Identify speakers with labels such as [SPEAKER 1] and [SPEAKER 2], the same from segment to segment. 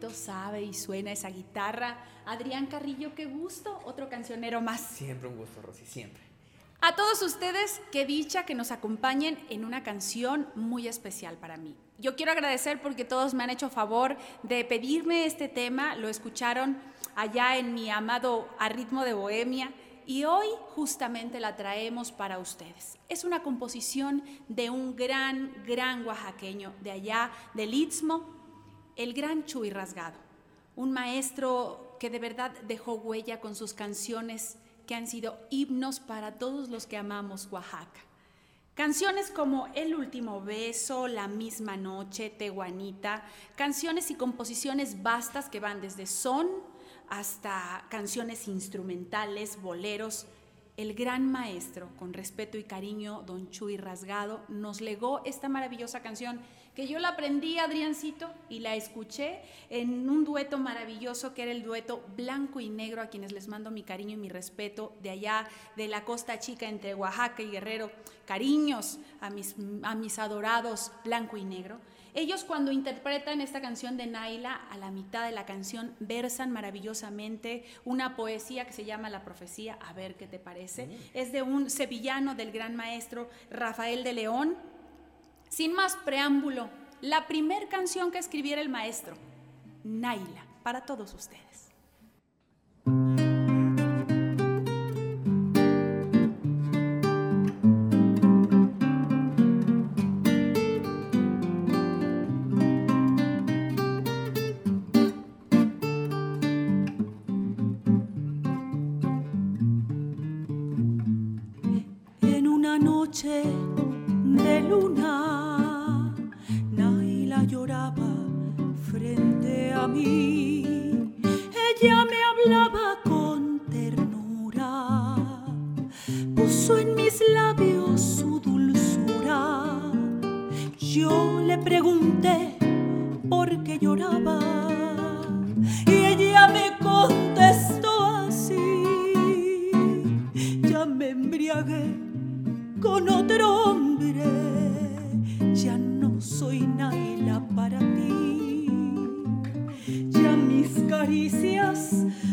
[SPEAKER 1] bonito sabe y suena esa guitarra. Adrián Carrillo, qué gusto, otro cancionero más.
[SPEAKER 2] Siempre un gusto, Rosy, siempre.
[SPEAKER 1] A todos ustedes, qué dicha que nos acompañen en una canción muy especial para mí. Yo quiero agradecer porque todos me han hecho favor de pedirme este tema, lo escucharon allá en mi amado A Ritmo de Bohemia y hoy justamente la traemos para ustedes. Es una composición de un gran, gran oaxaqueño de allá del Istmo, el gran Chuy Rasgado, un maestro que de verdad dejó huella con sus canciones que han sido himnos para todos los que amamos Oaxaca. Canciones como El último beso, La misma noche, Tehuanita, canciones y composiciones vastas que van desde son hasta canciones instrumentales, boleros. El gran maestro, con respeto y cariño, don Chuy Rasgado, nos legó esta maravillosa canción que yo la aprendí, Adriancito, y la escuché en un dueto maravilloso que era el dueto blanco y negro, a quienes les mando mi cariño y mi respeto de allá, de la costa chica entre Oaxaca y Guerrero. Cariños a mis, a mis adorados blanco y negro. Ellos cuando interpretan esta canción de Naila, a la mitad de la canción versan maravillosamente una poesía que se llama La Profecía, a ver qué te parece. Es de un sevillano del gran maestro Rafael de León. Sin más preámbulo, la primer canción que escribiera el maestro, Naila, para todos ustedes.
[SPEAKER 3] Noche de luna, Naila lloraba frente a mí. Ella me hablaba con ternura, puso en mis labios su dulzura. Yo le pregunté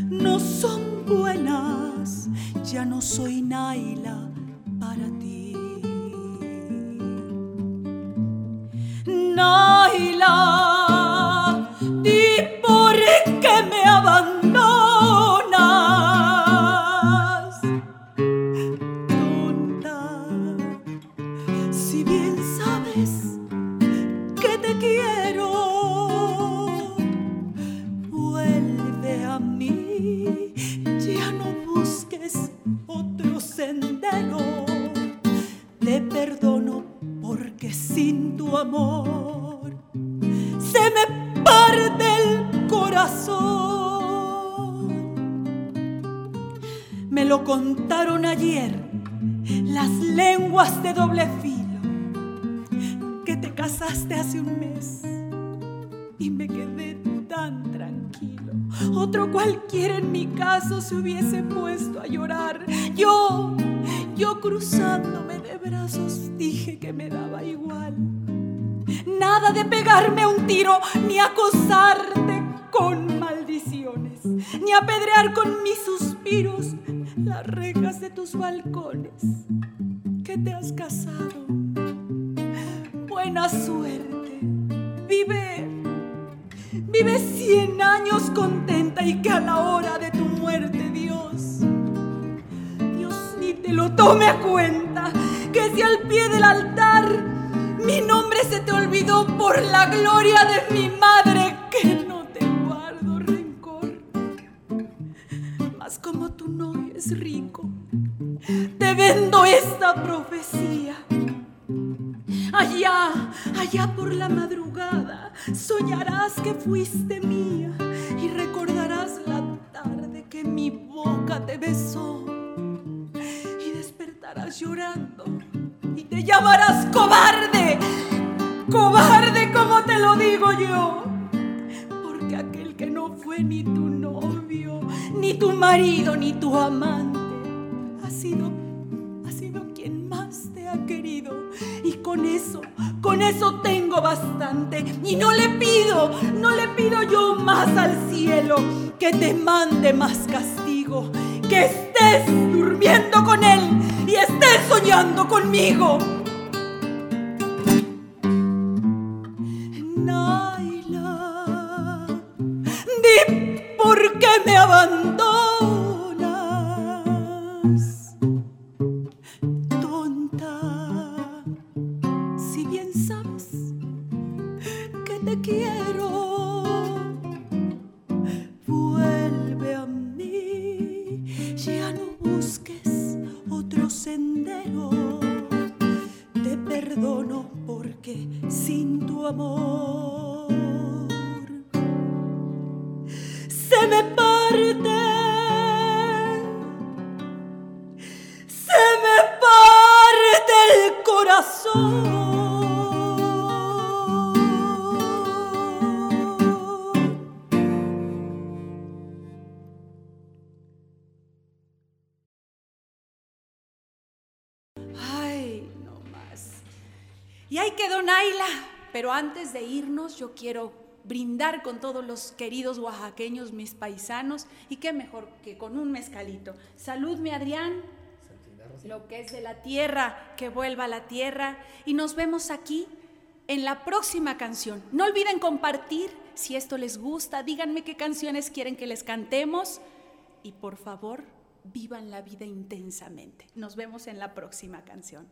[SPEAKER 3] no son buenas, ya no soy Naila para ti. Naila, contaron ayer las lenguas de doble filo, que te casaste hace un mes y me quedé tan tranquilo. Otro cualquiera en mi caso se hubiese puesto a llorar. Yo, yo cruzándome de brazos dije que me daba igual. Nada de pegarme un tiro ni acosarte con maldiciones, ni apedrear con mis suspiros las rejas de tus balcones. Que te has casado. Buena suerte. Vive Vive cien años contenta y que a la hora de tu muerte, Dios, Dios ni te lo tome a cuenta, que si al pie del altar mi nombre se te olvidó por la gloria de mi madre, que te vendo esta profecía. Allá, allá por la madrugada, soñarás que fuiste mía y recordarás la tarde que mi boca te besó. Y despertarás llorando y te llamarás cobarde, cobarde como te lo digo yo. Porque aquel que no fue ni tu novio, ni tu marido, ni tu amante. Ha sido, ha sido quien más te ha querido. Y con eso, con eso tengo bastante. Y no le pido, no le pido yo más al cielo que te mande más castigo. Que estés durmiendo con él y estés soñando conmigo. Naila, di por qué me abandonas. Se me parte, se me parte el corazón. Y ahí quedó Naila. Pero antes de irnos, yo quiero brindar con todos los queridos oaxaqueños, mis paisanos, y qué mejor que con un mezcalito. Salud, mi Adrián. Lo que es de la tierra, que vuelva a la tierra. Y nos vemos aquí en la próxima canción. No olviden compartir si esto les gusta. Díganme qué canciones quieren que les cantemos. Y por favor, vivan la vida intensamente. Nos vemos en la próxima canción.